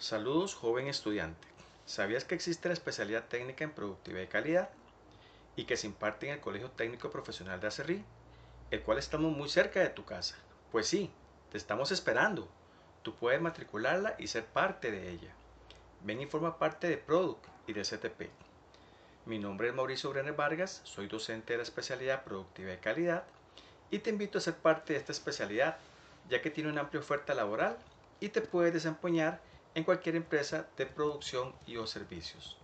Saludos, joven estudiante. ¿Sabías que existe la especialidad técnica en productividad y calidad? Y que se imparte en el Colegio Técnico Profesional de Acerrí, el cual estamos muy cerca de tu casa. Pues sí, te estamos esperando. Tú puedes matricularla y ser parte de ella. Ven y forma parte de Product y de CTP. Mi nombre es Mauricio Brenner Vargas, soy docente de la especialidad Productividad y Calidad y te invito a ser parte de esta especialidad, ya que tiene una amplia oferta laboral y te puedes desempeñar en cualquier empresa de producción y o servicios.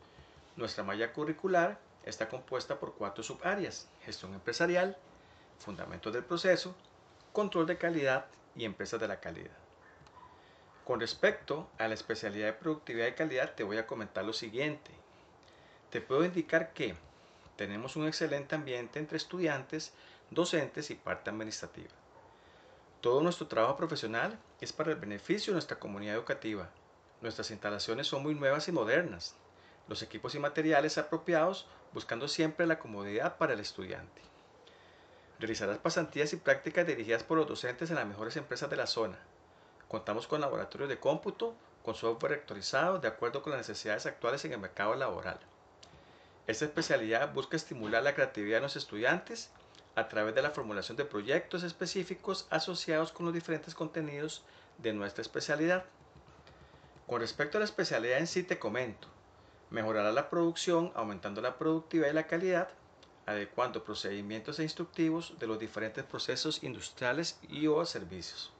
Nuestra malla curricular está compuesta por cuatro subáreas, gestión empresarial, fundamentos del proceso, control de calidad y empresas de la calidad. Con respecto a la especialidad de productividad y calidad, te voy a comentar lo siguiente. Te puedo indicar que tenemos un excelente ambiente entre estudiantes, docentes y parte administrativa. Todo nuestro trabajo profesional es para el beneficio de nuestra comunidad educativa, Nuestras instalaciones son muy nuevas y modernas. Los equipos y materiales apropiados buscando siempre la comodidad para el estudiante. Realizarás pasantías y prácticas dirigidas por los docentes en las mejores empresas de la zona. Contamos con laboratorios de cómputo, con software actualizado de acuerdo con las necesidades actuales en el mercado laboral. Esta especialidad busca estimular la creatividad de los estudiantes a través de la formulación de proyectos específicos asociados con los diferentes contenidos de nuestra especialidad. Con respecto a la especialidad en sí te comento, mejorará la producción aumentando la productividad y la calidad, adecuando procedimientos e instructivos de los diferentes procesos industriales y o servicios.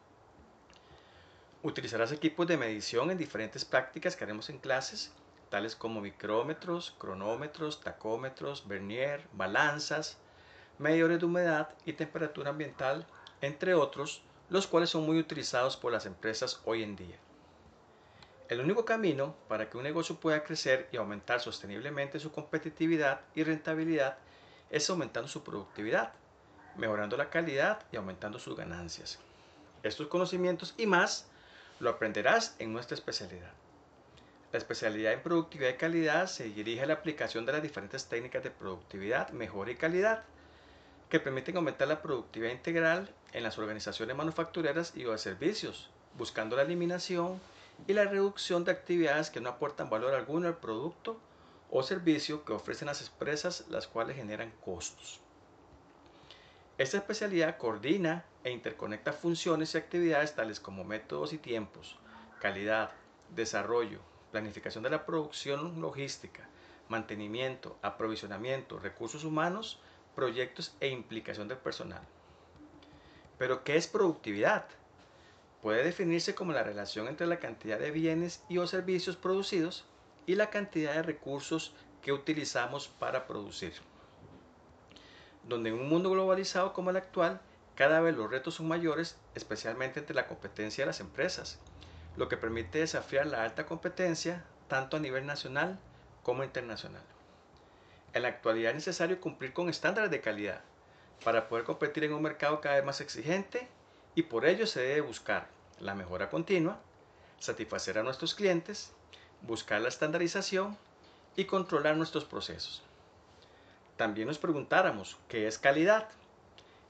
Utilizarás equipos de medición en diferentes prácticas que haremos en clases, tales como micrómetros, cronómetros, tacómetros, vernier, balanzas, medidores de humedad y temperatura ambiental, entre otros, los cuales son muy utilizados por las empresas hoy en día. El único camino para que un negocio pueda crecer y aumentar sosteniblemente su competitividad y rentabilidad es aumentando su productividad, mejorando la calidad y aumentando sus ganancias. Estos conocimientos y más lo aprenderás en nuestra especialidad. La especialidad en productividad y calidad se dirige a la aplicación de las diferentes técnicas de productividad, mejora y calidad que permiten aumentar la productividad integral en las organizaciones manufactureras y o de servicios, buscando la eliminación y la reducción de actividades que no aportan valor alguno al producto o servicio que ofrecen las empresas, las cuales generan costos. Esta especialidad coordina e interconecta funciones y actividades tales como métodos y tiempos, calidad, desarrollo, planificación de la producción logística, mantenimiento, aprovisionamiento, recursos humanos, proyectos e implicación del personal. Pero, ¿qué es productividad? Puede definirse como la relación entre la cantidad de bienes y o servicios producidos y la cantidad de recursos que utilizamos para producir. Donde en un mundo globalizado como el actual, cada vez los retos son mayores, especialmente entre la competencia de las empresas, lo que permite desafiar la alta competencia tanto a nivel nacional como internacional. En la actualidad es necesario cumplir con estándares de calidad para poder competir en un mercado cada vez más exigente y por ello se debe buscar la mejora continua, satisfacer a nuestros clientes, buscar la estandarización y controlar nuestros procesos. También nos preguntáramos, ¿qué es calidad?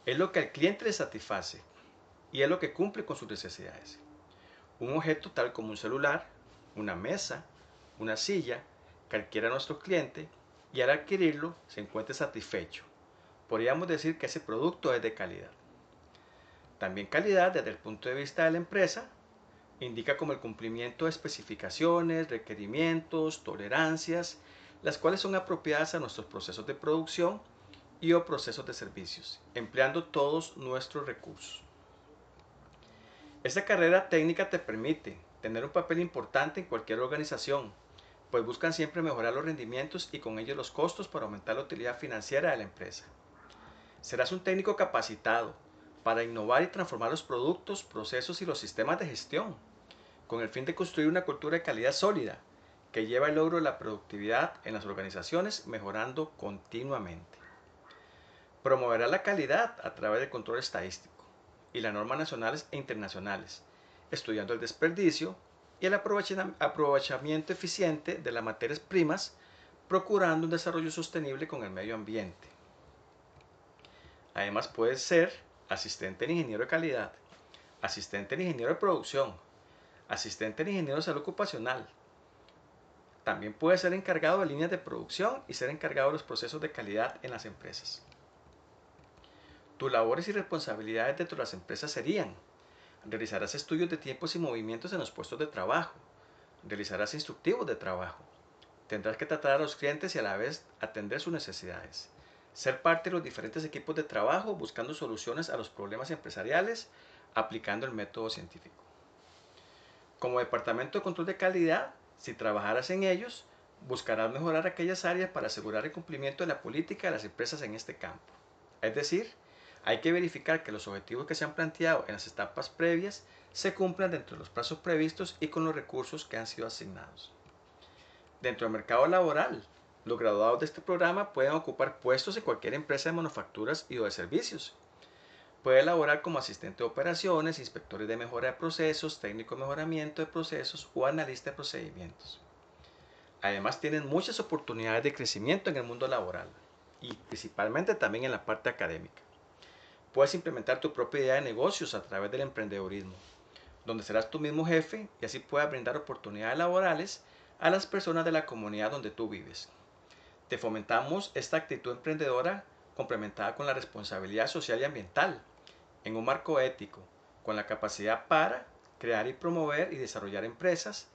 Es lo que al cliente le satisface y es lo que cumple con sus necesidades. Un objeto tal como un celular, una mesa, una silla, cualquiera nuestro cliente y al adquirirlo se encuentre satisfecho. Podríamos decir que ese producto es de calidad. También calidad desde el punto de vista de la empresa indica como el cumplimiento de especificaciones, requerimientos, tolerancias, las cuales son apropiadas a nuestros procesos de producción y o procesos de servicios, empleando todos nuestros recursos. Esta carrera técnica te permite tener un papel importante en cualquier organización, pues buscan siempre mejorar los rendimientos y con ello los costos para aumentar la utilidad financiera de la empresa. Serás un técnico capacitado, para innovar y transformar los productos, procesos y los sistemas de gestión, con el fin de construir una cultura de calidad sólida que lleva el logro de la productividad en las organizaciones mejorando continuamente. Promoverá la calidad a través del control estadístico y las normas nacionales e internacionales, estudiando el desperdicio y el aprovechamiento eficiente de las materias primas, procurando un desarrollo sostenible con el medio ambiente. Además puede ser asistente en ingeniero de calidad, asistente en ingeniero de producción, asistente de ingeniero de salud ocupacional. También puede ser encargado de líneas de producción y ser encargado de los procesos de calidad en las empresas. Tus labores y responsabilidades dentro de las empresas serían realizarás estudios de tiempos y movimientos en los puestos de trabajo, realizarás instructivos de trabajo, tendrás que tratar a los clientes y a la vez atender sus necesidades, ser parte de los diferentes equipos de trabajo buscando soluciones a los problemas empresariales aplicando el método científico. Como departamento de control de calidad, si trabajaras en ellos, buscarás mejorar aquellas áreas para asegurar el cumplimiento de la política de las empresas en este campo. Es decir, hay que verificar que los objetivos que se han planteado en las etapas previas se cumplan dentro de los plazos previstos y con los recursos que han sido asignados. Dentro del mercado laboral, los graduados de este programa pueden ocupar puestos en cualquier empresa de manufacturas y o de servicios. Puede elaborar como asistente de operaciones, inspectores de mejora de procesos, técnico de mejoramiento de procesos o analista de procedimientos. Además tienen muchas oportunidades de crecimiento en el mundo laboral y principalmente también en la parte académica. Puedes implementar tu propia idea de negocios a través del emprendedorismo, donde serás tu mismo jefe y así puedas brindar oportunidades laborales a las personas de la comunidad donde tú vives. Te fomentamos esta actitud emprendedora complementada con la responsabilidad social y ambiental, en un marco ético, con la capacidad para crear y promover y desarrollar empresas,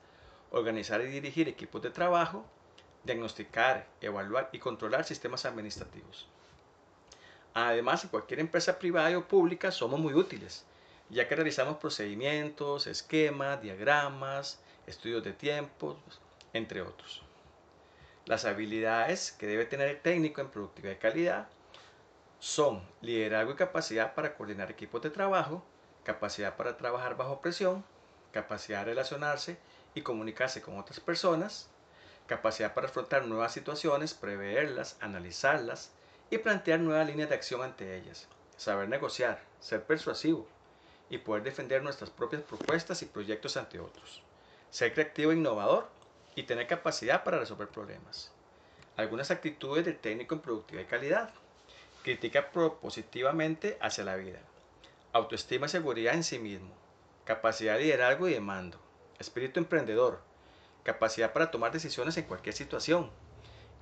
organizar y dirigir equipos de trabajo, diagnosticar, evaluar y controlar sistemas administrativos. Además, en cualquier empresa privada o pública somos muy útiles, ya que realizamos procedimientos, esquemas, diagramas, estudios de tiempos, entre otros. Las habilidades que debe tener el técnico en productividad y calidad son liderazgo y capacidad para coordinar equipos de trabajo, capacidad para trabajar bajo presión, capacidad de relacionarse y comunicarse con otras personas, capacidad para afrontar nuevas situaciones, preverlas, analizarlas y plantear nuevas líneas de acción ante ellas, saber negociar, ser persuasivo y poder defender nuestras propias propuestas y proyectos ante otros, ser creativo e innovador y tener capacidad para resolver problemas. Algunas actitudes del técnico en productividad y calidad. Critica propositivamente hacia la vida. Autoestima y seguridad en sí mismo. Capacidad de liderazgo y de mando. Espíritu emprendedor. Capacidad para tomar decisiones en cualquier situación.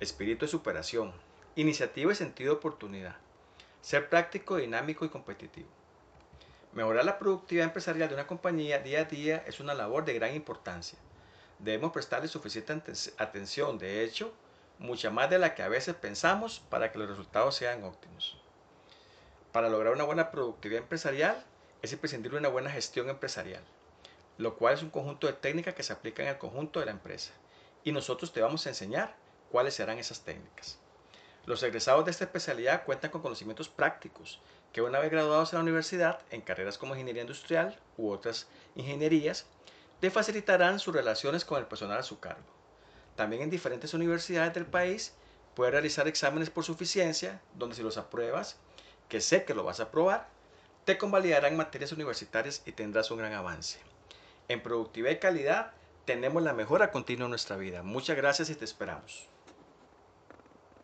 Espíritu de superación. Iniciativa y sentido de oportunidad. Ser práctico, dinámico y competitivo. Mejorar la productividad empresarial de una compañía día a día es una labor de gran importancia debemos prestarle suficiente atención, de hecho, mucha más de la que a veces pensamos para que los resultados sean óptimos. Para lograr una buena productividad empresarial es imprescindible una buena gestión empresarial, lo cual es un conjunto de técnicas que se aplican al conjunto de la empresa. Y nosotros te vamos a enseñar cuáles serán esas técnicas. Los egresados de esta especialidad cuentan con conocimientos prácticos que una vez graduados en la universidad, en carreras como ingeniería industrial u otras ingenierías, le facilitarán sus relaciones con el personal a su cargo. También en diferentes universidades del país puede realizar exámenes por suficiencia, donde si los apruebas, que sé que lo vas a aprobar, te convalidarán materias universitarias y tendrás un gran avance. En productividad y calidad tenemos la mejora continua en nuestra vida. Muchas gracias y te esperamos.